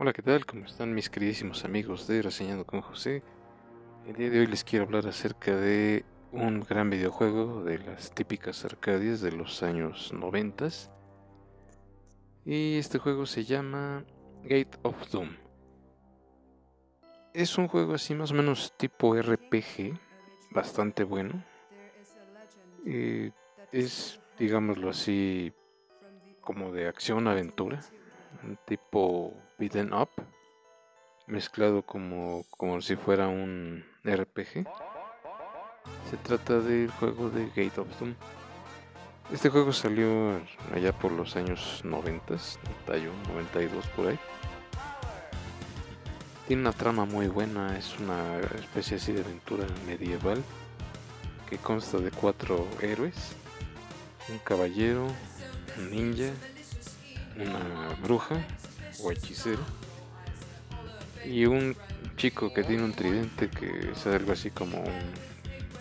Hola, ¿qué tal? ¿Cómo están mis queridísimos amigos de Reseñando con José? El día de hoy les quiero hablar acerca de un gran videojuego de las típicas arcadias de los años 90. Y este juego se llama Gate of Doom. Es un juego así más o menos tipo RPG, bastante bueno. Y es, digámoslo así, como de acción-aventura un tipo beaten up, mezclado como, como si fuera un RPG. Se trata del juego de Gate of Doom. Este juego salió allá por los años 90, 91, 92 por ahí. Tiene una trama muy buena, es una especie así de aventura medieval que consta de cuatro héroes, un caballero, un ninja, una bruja o hechicero y un chico que tiene un tridente que es algo así como un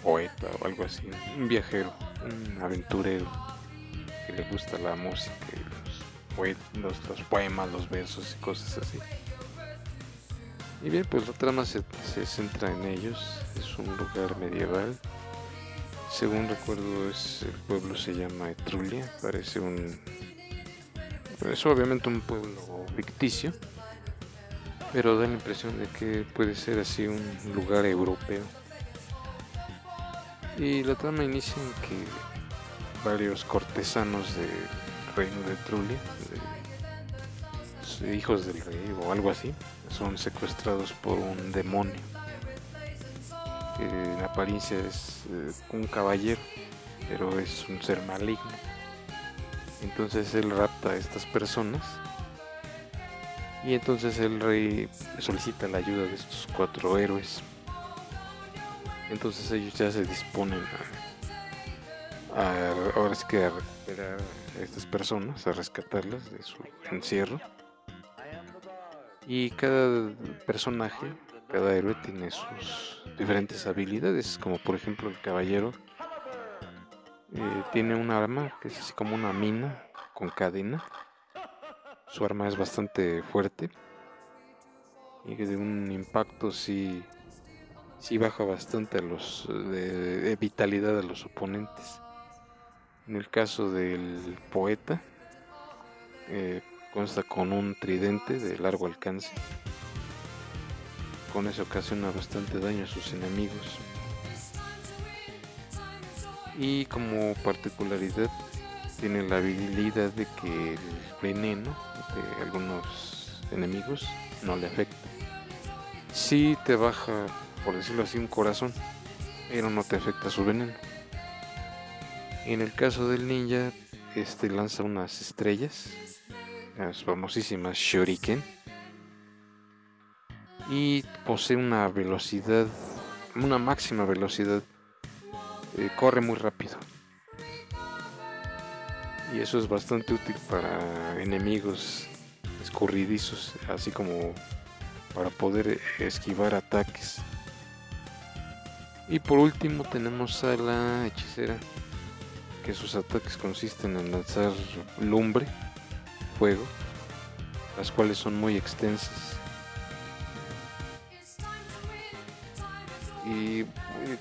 poeta o algo así, un viajero, un aventurero que le gusta la música y los, los, poemas, los versos y cosas así. Y bien, pues la trama se, se centra en ellos, es un lugar medieval. Según recuerdo, es, el pueblo se llama Etrulia, parece un es obviamente un pueblo ficticio, pero da la impresión de que puede ser así un lugar europeo. Y la trama inicia en que varios cortesanos del reino de Trulia, hijos del rey o algo así, son secuestrados por un demonio que en apariencia es eh, un caballero, pero es un ser maligno entonces él rapta a estas personas y entonces el rey solicita la ayuda de estos cuatro héroes. Entonces ellos ya se disponen a, ahora sí que a recuperar a estas personas, a rescatarlas de su encierro. Y cada personaje, cada héroe tiene sus diferentes habilidades, como por ejemplo el caballero eh, tiene un arma que es así como una mina con cadena. Su arma es bastante fuerte. Y de un impacto sí, sí baja bastante los de, vitalidad a los oponentes. En el caso del poeta, eh, consta con un tridente de largo alcance. Con eso ocasiona bastante daño a sus enemigos. Y como particularidad tiene la habilidad de que el veneno de algunos enemigos no le afecta. Si te baja, por decirlo así, un corazón, pero no te afecta su veneno. En el caso del ninja, este lanza unas estrellas, las famosísimas Shuriken, y posee una velocidad, una máxima velocidad eh, corre muy rápido. Y eso es bastante útil para enemigos escurridizos, así como para poder esquivar ataques. Y por último tenemos a la hechicera, que sus ataques consisten en lanzar lumbre, fuego, las cuales son muy extensas y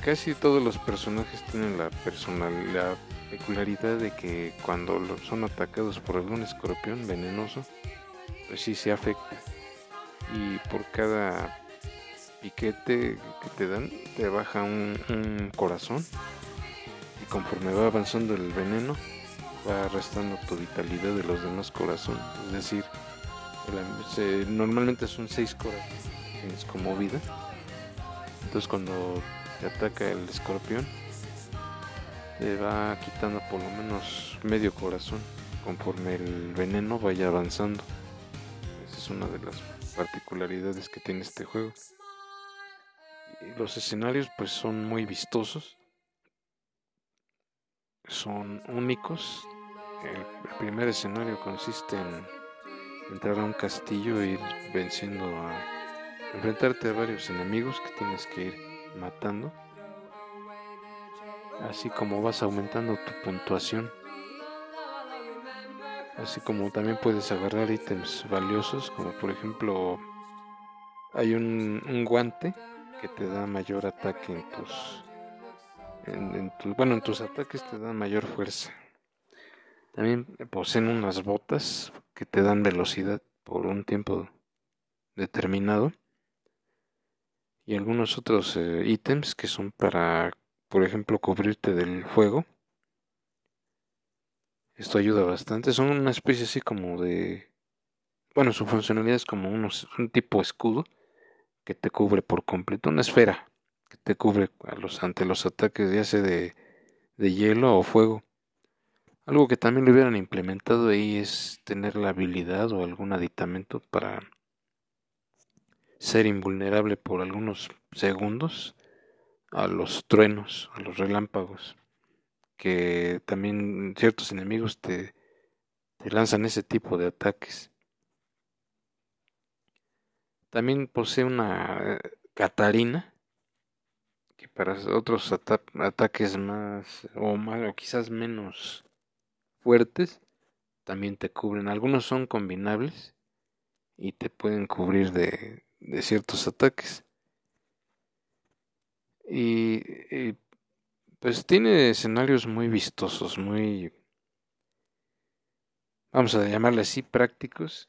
casi todos los personajes tienen la personalidad, peculiaridad de que cuando son atacados por algún escorpión venenoso, pues sí se afecta. Y por cada piquete que te dan, te baja un, corazón. Y conforme va avanzando el veneno, va restando tu vitalidad de los demás corazones. Es decir, normalmente son seis corazones como vida entonces cuando te ataca el escorpión, te va quitando por lo menos medio corazón conforme el veneno vaya avanzando. Esa es una de las particularidades que tiene este juego. Los escenarios pues son muy vistosos. Son únicos. El, primer escenario consiste en entrar a un castillo e ir venciendo a enfrentarte a varios enemigos que tienes que ir matando, así como vas aumentando tu puntuación. Así como también puedes agarrar ítems valiosos, como por ejemplo hay un, guante que te da mayor ataque en tus, en, bueno, en tus ataques te dan mayor fuerza. También poseen unas botas que te dan velocidad por un tiempo determinado. Y algunos otros eh, ítems que son para, por ejemplo, cubrirte del fuego esto ayuda bastante. Son una especie así como de... Bueno, su funcionalidad es como unos, un tipo escudo que te cubre por completo. Una esfera que te cubre a los, ante los ataques ya sea de, de hielo o fuego. Algo que también le hubieran implementado ahí es tener la habilidad o algún aditamento para ser invulnerable por algunos segundos a los truenos, a los relámpagos que también ciertos enemigos te, te lanzan ese tipo de ataques. También posee una Catarina que para otros ataques más o, más o quizás menos fuertes también te cubren. Algunos son combinables y te pueden cubrir de, de ciertos ataques. Y, pues tiene escenarios muy vistosos, muy, vamos a llamarle así, prácticos,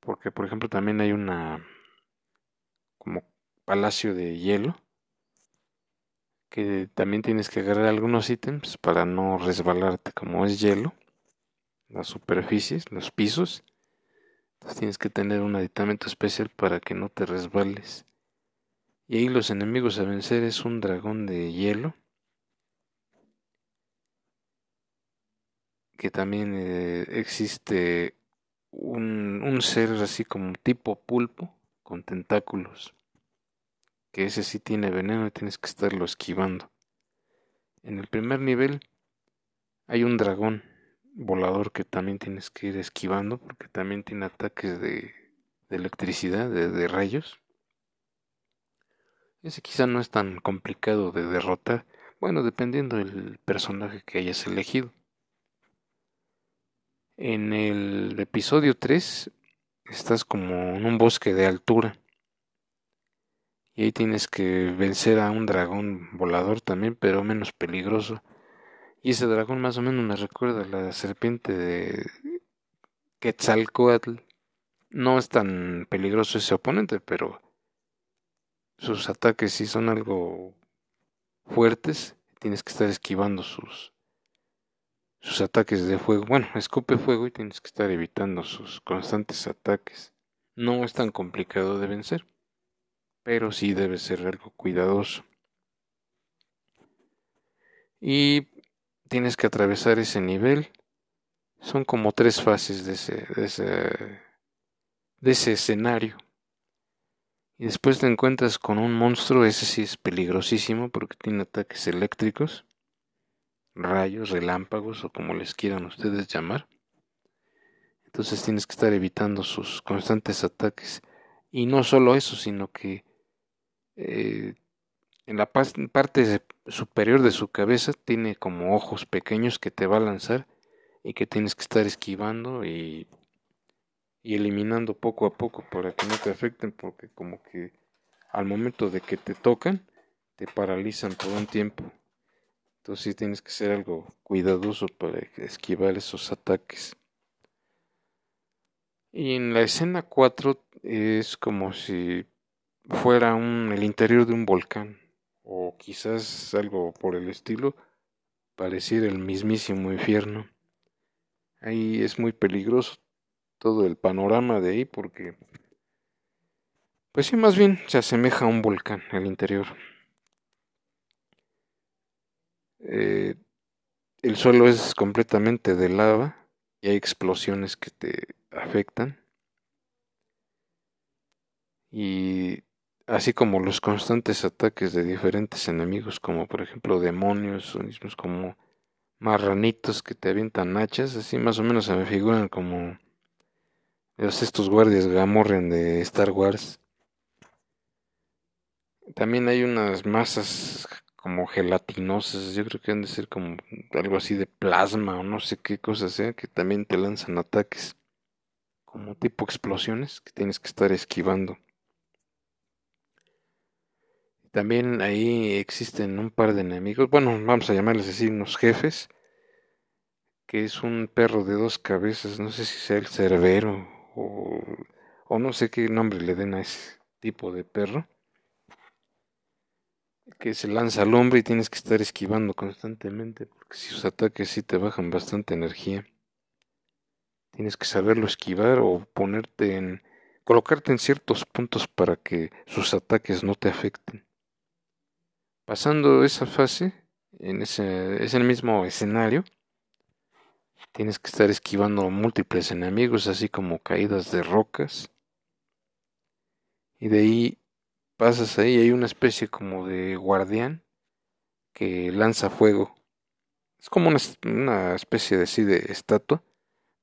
porque por ejemplo también hay una como palacio de hielo, que también tienes que agarrar algunos ítems para no resbalarte como es hielo, las superficies, los pisos, entonces tienes que tener un aditamento especial para que no te resbales. Y ahí los enemigos a vencer es un dragón de hielo que también eh, existe un, un, ser así como tipo pulpo con tentáculos, que ese sí tiene veneno y tienes que estarlo esquivando. En el primer nivel hay un dragón volador que también tienes que ir esquivando porque también tiene ataques de, electricidad, de, de rayos. Ese quizá no es tan complicado de derrotar, bueno, dependiendo del personaje que hayas elegido. En el episodio 3 estás como en un bosque de altura. Y ahí tienes que vencer a un dragón volador también, pero menos peligroso. Y ese dragón más o menos me recuerda a la serpiente de Quetzalcoatl. No es tan peligroso ese oponente, pero sus ataques sí son algo fuertes. Tienes que estar esquivando sus, sus ataques de fuego. Bueno, escupe fuego y tienes que estar evitando sus constantes ataques. No es tan complicado de vencer, pero sí debe ser algo cuidadoso. Y tienes que atravesar ese nivel. Son como tres fases de ese, de ese, de ese escenario. Y después te encuentras con un monstruo, ese sí es peligrosísimo porque tiene ataques eléctricos rayos, relámpagos o como les quieran ustedes llamar. Entonces tienes que estar evitando sus constantes ataques. Y no solo eso, sino que eh, en la parte superior de su cabeza tiene como ojos pequeños que te va a lanzar y que tienes que estar esquivando y, y eliminando poco a poco para que no te afecten porque como que al momento de que te tocan te paralizan todo un tiempo entonces tienes que ser algo cuidadoso para esquivar esos ataques. Y en la escena 4 es como si fuera un, el interior de un volcán o quizás algo por el estilo, pareciera el mismísimo infierno. Ahí es muy peligroso todo el panorama de ahí porque pues sí, más bien se asemeja a un volcán el interior. Eh, el suelo es completamente de lava y hay explosiones que te afectan. Y así como los constantes ataques de diferentes enemigos, como por ejemplo demonios o mismos como marranitos que te avientan hachas, así más o menos se me figuran como estos guardias Gamorren de Star Wars. También hay unas masas como gelatinosas, yo creo que han de ser como algo así de plasma o no sé qué cosa sea, que también te lanzan ataques como tipo explosiones que tienes que estar esquivando. También ahí existen un par de enemigos, bueno, vamos a llamarles así unos jefes, que es un perro de dos cabezas, no sé si sea el cerbero o, o no sé qué nombre le den a ese tipo de perro que se lanza al hombre y tienes que estar esquivando constantemente, porque si sus ataques sí te bajan bastante energía. Tienes que saberlo esquivar o ponerte en colocarte en ciertos puntos para que sus ataques no te afecten. Pasando esa fase, en ese, es el mismo escenario, tienes que estar esquivando múltiples enemigos, así como caídas de rocas. Y de ahí pasas ahí, hay una especie como de guardián que lanza fuego. Es como una, especie de, sí, de estatua,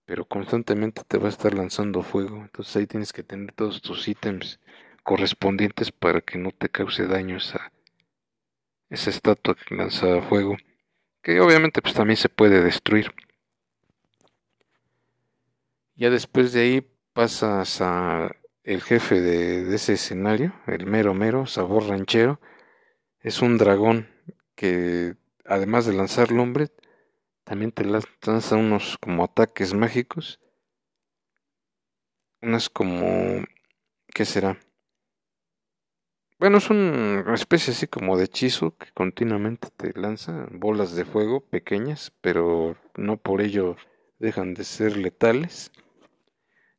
pero constantemente te va a estar lanzando fuego. Entonces ahí tienes que tener todos tus ítems correspondientes para que no te cause daño esa, esa estatua que lanza fuego. Que obviamente pues también se puede destruir. Ya después de ahí pasas a el jefe de, ese escenario, el mero mero, sabor ranchero, es un dragón que además de lanzar lumbre, también te lanza unos como ataques mágicos. Unas como... ¿Qué será? Bueno, es una especie así como de hechizo que continuamente te lanza bolas de fuego pequeñas, pero no por ello dejan de ser letales.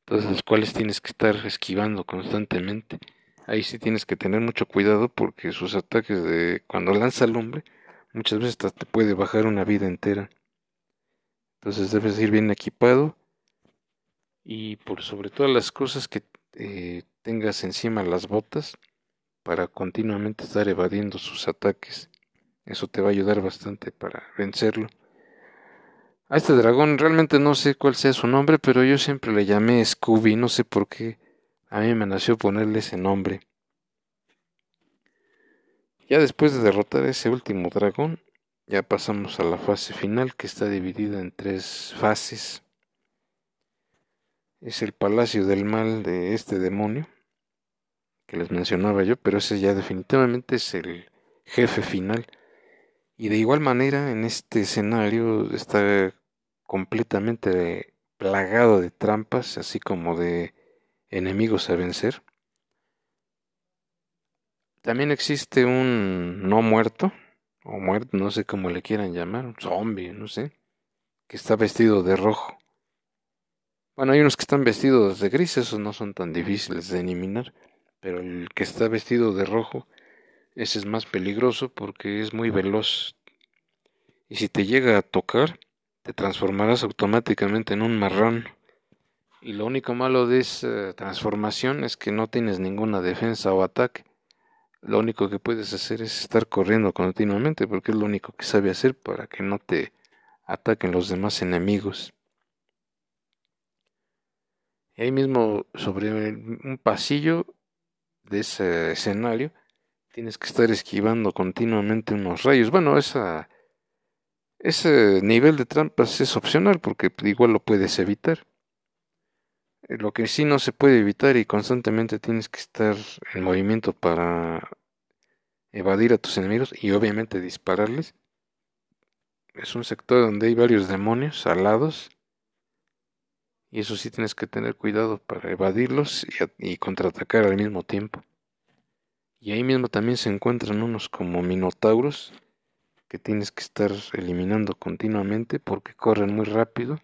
Entonces, los cuales tienes que estar esquivando constantemente. Ahí sí tienes que tener mucho cuidado porque sus ataques de cuando lanza el hombre muchas veces te puede bajar una vida entera. Entonces debes ir bien equipado y por sobre todas las cosas que eh, tengas encima las botas para continuamente estar evadiendo sus ataques. Eso te va a ayudar bastante para vencerlo. A este dragón realmente no sé cuál sea su nombre, pero yo siempre le llamé Scooby, no sé por qué. A mí me nació ponerle ese nombre. Ya después de derrotar a ese último dragón, ya pasamos a la fase final que está dividida en tres fases. Es el palacio del mal de este demonio que les mencionaba yo, pero ese ya definitivamente es el jefe final. Y de igual manera, en este escenario está completamente plagado de trampas, así como de enemigos a vencer. También existe un no muerto, o muerto, no sé cómo le quieran llamar, un zombie, no sé, que está vestido de rojo. Bueno, hay unos que están vestidos de gris, esos no son tan difíciles de eliminar, pero el que está vestido de rojo ese es más peligroso porque es muy veloz. Y si te llega a tocar, te transformarás automáticamente en un marrón. Y lo único malo de esa transformación es que no tienes ninguna defensa o ataque. Lo único que puedes hacer es estar corriendo continuamente porque es lo único que sabe hacer para que no te ataquen los demás enemigos. Y ahí mismo sobre un pasillo de ese escenario tienes que estar esquivando continuamente unos rayos. Bueno, esa, ese nivel de trampas es opcional porque igual lo puedes evitar. Eh, lo que sí no se puede evitar y constantemente tienes que estar en movimiento para evadir a tus enemigos y obviamente dispararles. Es un sector donde hay varios demonios alados y eso sí tienes que tener cuidado para evadirlos y, contraatacar al mismo tiempo. Y ahí mismo también se encuentran unos como minotauros que tienes que estar eliminando continuamente porque corren muy rápido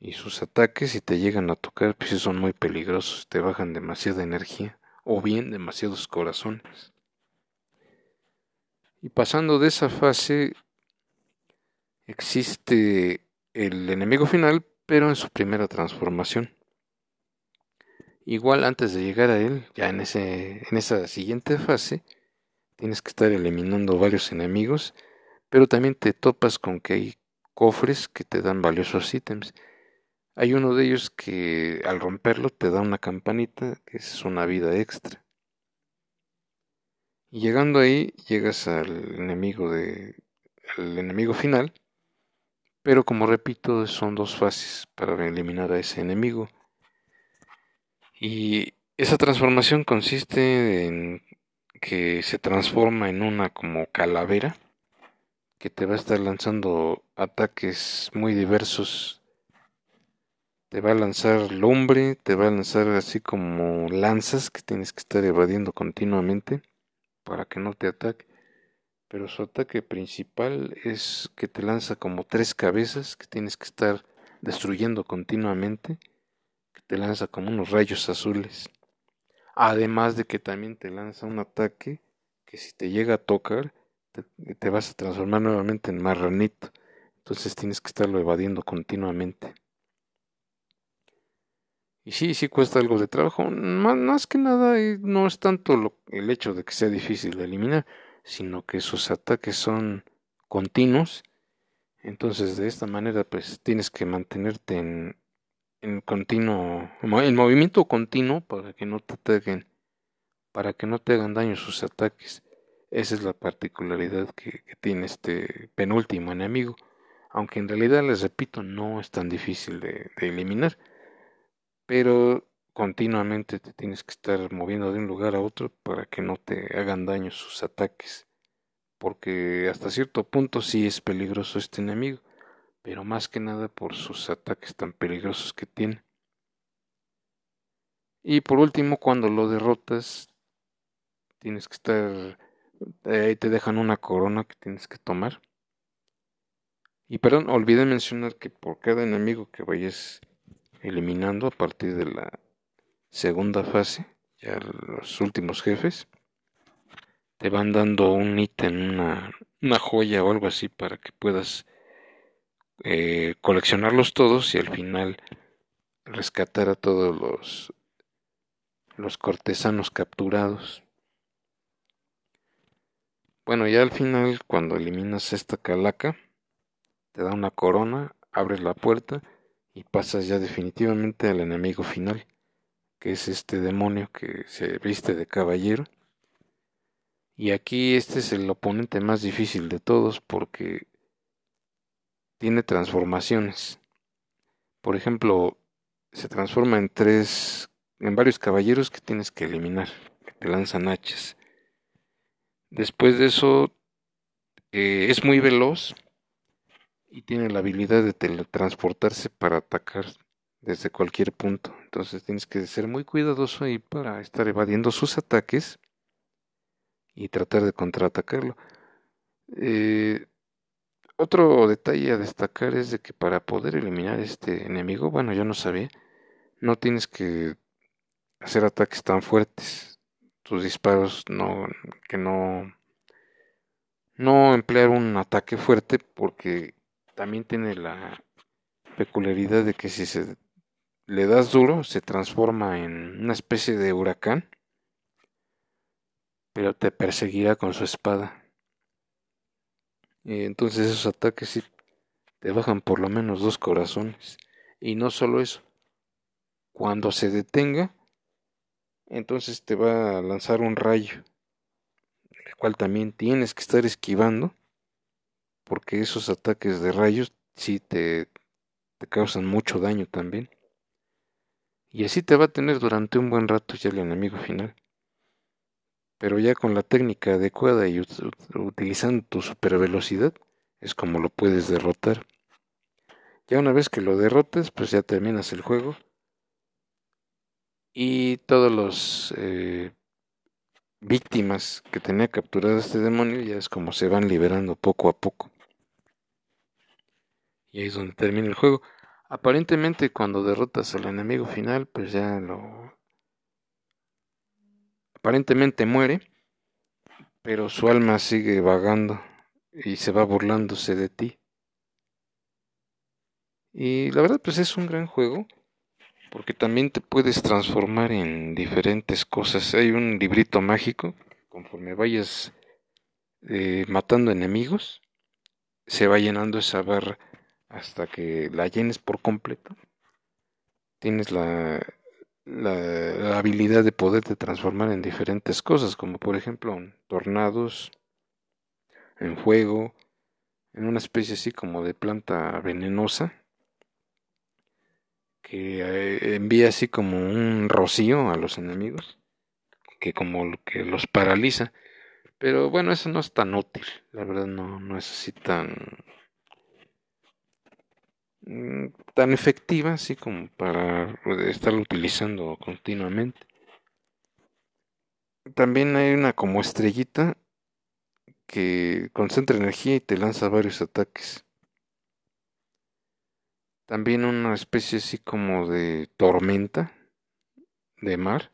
y sus ataques si te llegan a tocar pues son muy peligrosos, te bajan demasiada energía o bien demasiados corazones. Y pasando de esa fase existe el enemigo final pero en su primera transformación. Igual antes de llegar a él, ya en, ese, en esa siguiente fase, tienes que estar eliminando varios enemigos, pero también te topas con que hay cofres que te dan valiosos ítems. Hay uno de ellos que al romperlo te da una campanita, que es una vida extra. Y llegando ahí, llegas al enemigo de. al enemigo final. Pero como repito, son dos fases para eliminar a ese enemigo. Y esa transformación consiste en que se transforma en una como calavera que te va a estar lanzando ataques muy diversos. Te va a lanzar lumbre, te va a lanzar así como lanzas que tienes que estar evadiendo continuamente para que no te ataque. Pero su ataque principal es que te lanza como tres cabezas que tienes que estar destruyendo continuamente, que te lanza como unos rayos azules. Además de que también te lanza un ataque que si te llega a tocar, te, vas a transformar nuevamente en marranito. Entonces tienes que estarlo evadiendo continuamente. Y sí, sí cuesta algo de trabajo. Más, que nada eh, no es tanto el hecho de que sea difícil de eliminar, sino que sus ataques son continuos. Entonces de esta manera pues tienes que mantenerte en, en continuo, en movimiento continuo para que no te ataquen, para que no te hagan daño sus ataques. Esa es la particularidad que, tiene este penúltimo enemigo, aunque en realidad les repito no es tan difícil de eliminar pero continuamente te tienes que estar moviendo de un lugar a otro para que no te hagan daño sus ataques, porque hasta cierto punto sí es peligroso este enemigo, pero más que nada por sus ataques tan peligrosos que tiene. Y por último, cuando lo derrotas, tienes que estar, ahí te dejan una corona que tienes que tomar. Y perdón, olvidé mencionar que por cada enemigo que vayas eliminando a partir de la segunda fase, ya los últimos jefes, te van dando un ítem, una, una joya o algo así para que puedas eh, coleccionarlos todos y al final rescatar a todos los, los cortesanos capturados. Bueno, ya al final, cuando eliminas esta calaca, te da una corona, abres la puerta y pasas ya definitivamente al enemigo final, que es este demonio que se viste de caballero. Y aquí este es el oponente más difícil de todos porque tiene transformaciones. Por ejemplo, se transforma en tres, en varios caballeros que tienes que eliminar, que te lanzan hachas. Después de eso, eh, es muy veloz y tiene la habilidad de teletransportarse para atacar desde cualquier punto. Entonces tienes que ser muy cuidadoso ahí para estar evadiendo sus ataques y tratar de contraatacarlo. Eh, otro detalle a destacar es de que para poder eliminar este enemigo, bueno, yo no sabía, no tienes que hacer ataques tan fuertes. Tus disparos no, que no, no emplear un ataque fuerte porque también tiene la peculiaridad de que si se le das duro se transforma en una especie de huracán, pero te perseguirá con su espada. Y entonces esos ataques sí te bajan por lo menos dos corazones. Y no solo eso, cuando se detenga, entonces te va a lanzar un rayo, el cual también tienes que estar esquivando porque esos ataques de rayos sí te, te causan mucho daño también. Y así te va a tener durante un buen rato ya el enemigo final. Pero ya con la técnica adecuada y utilizando tu super velocidad es como lo puedes derrotar. Ya una vez que lo derrotes, pues ya terminas el juego. Y todos los eh, víctimas que tenía capturado este demonio ya es como se van liberando poco a poco. Y ahí es donde termina el juego. Aparentemente cuando derrotas al enemigo final, pues ya lo... Aparentemente muere, pero su alma sigue vagando y se va burlándose de ti. Y la verdad pues es un gran juego, porque también te puedes transformar en diferentes cosas. Hay un librito mágico, conforme vayas eh, matando enemigos, se va llenando esa barra hasta que la llenes por completo. Tienes la la, habilidad de poderte transformar en diferentes cosas, como por ejemplo en tornados, en fuego, en una especie así como de planta venenosa que eh, envía así como un rocío a los enemigos que como que los paraliza pero bueno eso no es tan útil la verdad no, no es así tan tan efectiva así como para estar utilizando continuamente. También hay una como estrellita que concentra energía y te lanza varios ataques. También una especie así como de tormenta de mar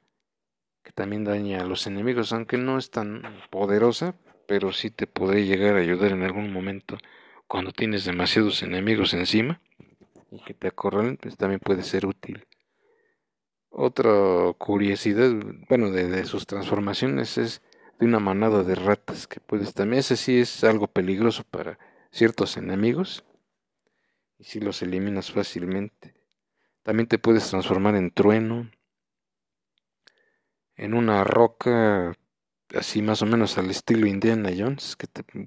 que también daña a los enemigos, aunque no es tan poderosa, pero sí te podría llegar a ayudar en algún momento cuando tienes demasiados enemigos encima y que te acorralen, pues también puede ser útil. Otra curiosidad, bueno, de, sus transformaciones es de una manada de ratas que puedes también, ese sí es algo peligroso para ciertos enemigos y si los eliminas fácilmente. También te puedes transformar en trueno, en una roca así más o menos al estilo Indiana Jones que,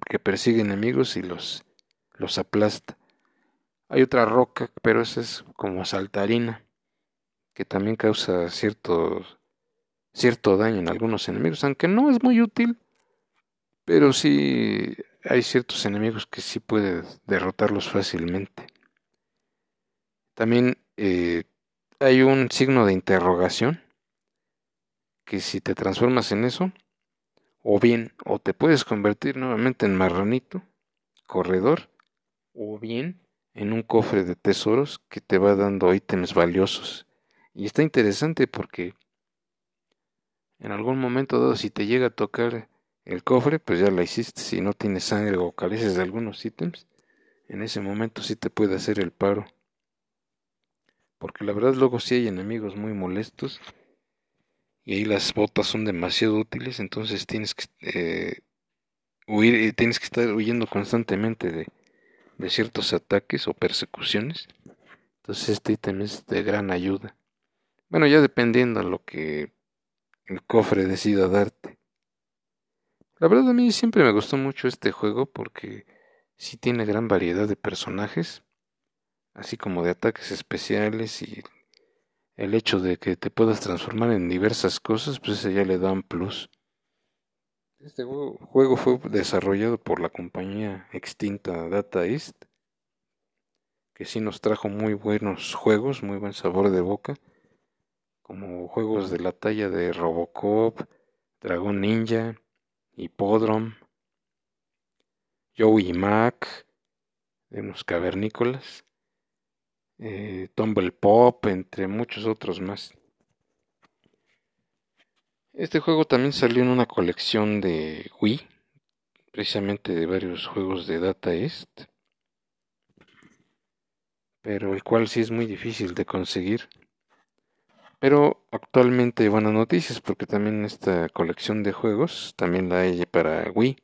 que persigue enemigos y los, los aplasta. Hay otra roca, pero esa es como saltarina, que también causa cierto, daño en algunos enemigos, aunque no es muy útil, pero sí hay ciertos enemigos que sí puedes derrotarlos fácilmente. También eh, hay un signo de interrogación, que si te transformas en eso, o bien, o te puedes convertir nuevamente en marranito, corredor, o bien en un cofre de tesoros que te va dando ítems valiosos. Y está interesante porque en algún momento dado si te llega a tocar el cofre, pues ya la hiciste. Si no tienes sangre o careces de algunos ítems, en ese momento sí te puede hacer el paro. Porque la verdad luego sí hay enemigos muy molestos y ahí las botas son demasiado útiles, entonces tienes que eh, huir, tienes que estar huyendo constantemente de, de ciertos ataques o persecuciones. Entonces este ítem es de gran ayuda. Bueno, ya dependiendo de lo que el cofre decida darte. La verdad a mí siempre me gustó mucho este juego porque sí tiene gran variedad de personajes, así como de ataques especiales y el hecho de que te puedas transformar en diversas cosas, pues ese ya le da un plus. Este juego fue desarrollado por la compañía extinta Data East, que sí nos trajo muy buenos juegos, muy buen sabor de boca, como juegos de la talla de Robocop, Dragon Ninja, Hippodrome, Joey Mac, de unos cavernícolas, eh, Tumble Pop, entre muchos otros más. Este juego también salió en una colección de Wii, precisamente de varios juegos de Data East, pero el cual sí es muy difícil de conseguir. Pero actualmente buenas noticias porque también esta colección de juegos también la hay para Wii.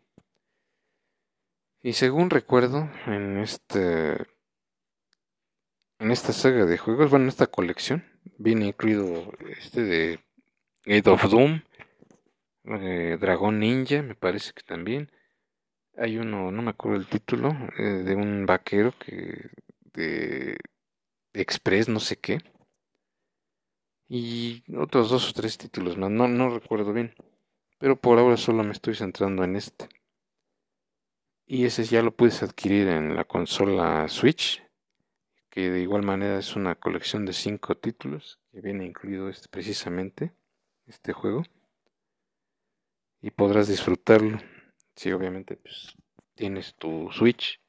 Y según recuerdo, en este en esta saga de juegos, bueno, en esta colección viene incluido este de Gate of Doom, eh, Dragón Ninja, me parece que también. Hay uno, no me acuerdo el título, eh, de un vaquero que de, Express, no sé qué. Y otros dos o tres títulos más, no, no recuerdo bien. Pero por ahora solo me estoy centrando en este. Y ese ya lo puedes adquirir en la consola Switch, que de igual manera es una colección de cinco títulos, que viene incluido este precisamente este juego y podrás disfrutarlo si obviamente pues, tienes tu Switch.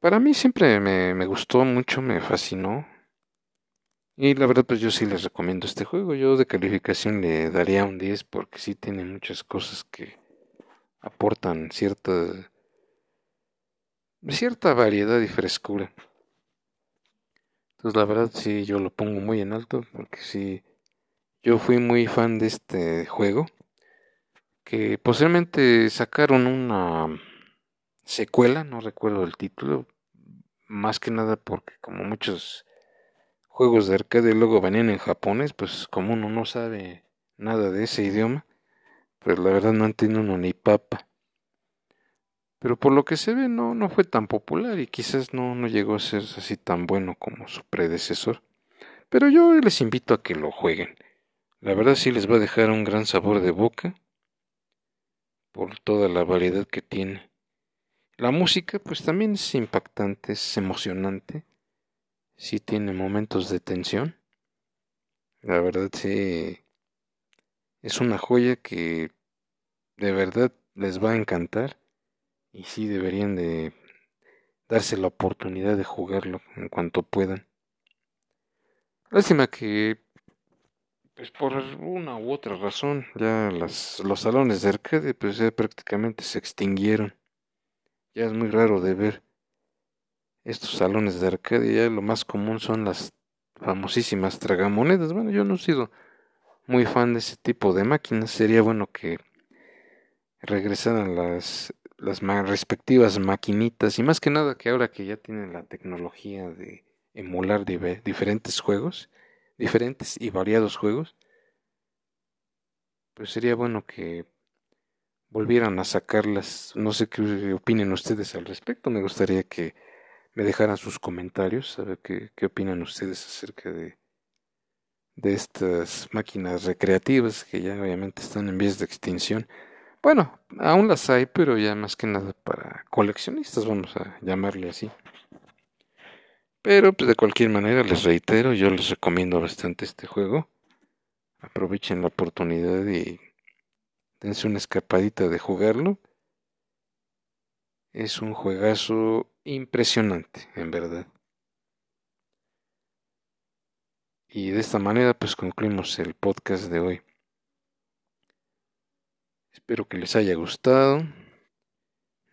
Para mí siempre me, me, gustó mucho, me fascinó. Y la verdad pues yo sí les recomiendo este juego. Yo de calificación le daría un 10 porque sí tiene muchas cosas que aportan cierta cierta variedad y frescura. Entonces la verdad sí yo lo pongo muy en alto porque sí yo fui muy fan de este juego. Que posiblemente sacaron una secuela, no recuerdo el título. Más que nada porque como muchos juegos de arcade luego venían en japonés, pues como uno no sabe nada de ese idioma, pues la verdad no entiende uno ni papa. Pero por lo que se ve no, no fue tan popular y quizás no, no llegó a ser así tan bueno como su predecesor. Pero yo les invito a que lo jueguen. La verdad sí les va a dejar un gran sabor de boca por toda la variedad que tiene. La música pues también es impactante, es emocionante, sí tiene momentos de tensión. La verdad sí es una joya que de verdad les va a encantar y sí deberían de darse la oportunidad de jugarlo en cuanto puedan. Lástima que pues por una u otra razón ya las, los salones de arcade pues ya prácticamente se extinguieron. Ya es muy raro de ver estos salones de arcade, ya lo más común son las famosísimas tragamonedas. Bueno, yo no he sido muy fan de ese tipo de máquinas, sería bueno que regresaran las, las respectivas maquinitas y más que nada que ahora que ya tienen la tecnología de emular diferentes juegos, diferentes y variados juegos, pues sería bueno que volvieran a sacarlas. No sé qué opinen ustedes al respecto. Me gustaría que me dejaran sus comentarios, saber qué, qué opinan ustedes acerca de, de estas máquinas recreativas que ya obviamente están en vías de extinción. Bueno, aún las hay, pero ya más que nada para coleccionistas, vamos a llamarle así. Pero pues de cualquier manera les reitero, yo les recomiendo bastante este juego. Aprovechen la oportunidad y dense una escapadita de jugarlo. Es un juegazo impresionante, en verdad. Y de esta manera pues concluimos el podcast de hoy. Espero que les haya gustado.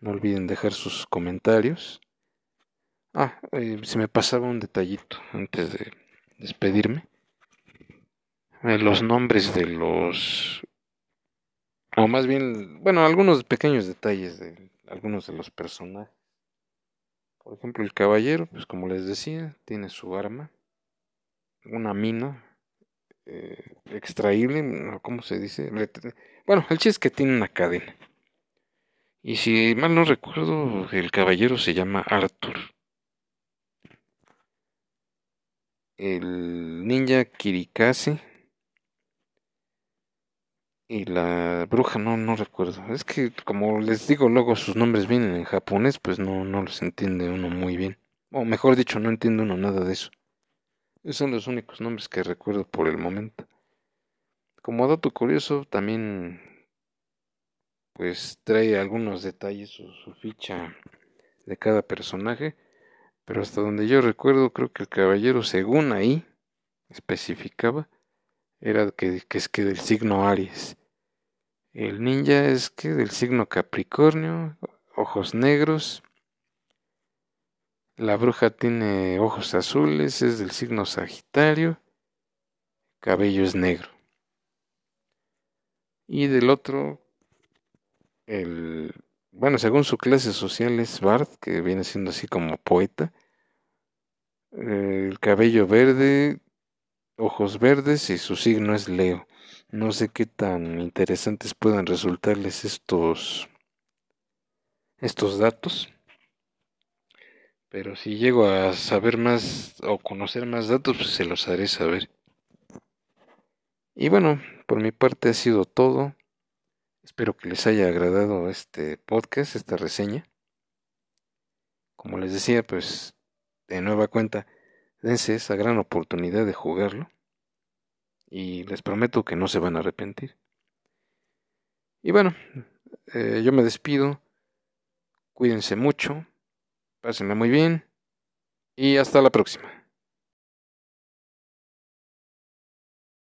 No olviden dejar sus comentarios. Ah, eh, se me pasaba un detallito antes de despedirme. Eh, los nombres de los o más bien, bueno, algunos pequeños detalles de algunos de los personajes. Por ejemplo, el caballero, pues como les decía, tiene su arma, una mina eh, extraíble, ¿cómo se dice? Bueno, el chiste es que tiene una cadena. Y si mal no recuerdo, el caballero se llama Arthur. El ninja Kirikase y la bruja no no recuerdo. Es que como les digo, luego sus nombres vienen en japonés, pues no no los entiende uno muy bien. O mejor dicho, no entiende uno nada de eso. Esos son los únicos nombres que recuerdo por el momento. Como dato curioso, también pues trae algunos detalles su, su ficha de cada personaje, pero hasta donde yo recuerdo creo que el caballero según ahí especificaba era que, que es que del signo Aries. El ninja es que del signo Capricornio, ojos negros. La bruja tiene ojos azules, es del signo Sagitario, cabello es negro. Y del otro, el, bueno, según su clase social es Bart, que viene siendo así como poeta. El cabello verde, ojos verdes y su signo es Leo. No sé qué tan interesantes puedan resultarles estos estos datos. Pero si llego a saber más o conocer más datos, pues se los haré saber. Y bueno, por mi parte ha sido todo. Espero que les haya agradado este podcast, esta reseña. Como les decía, pues de nueva cuenta, dense esa gran oportunidad de jugarlo y les prometo que no se van a arrepentir. Y bueno, eh, yo me despido, cuídense mucho, pásenla muy bien y hasta la próxima.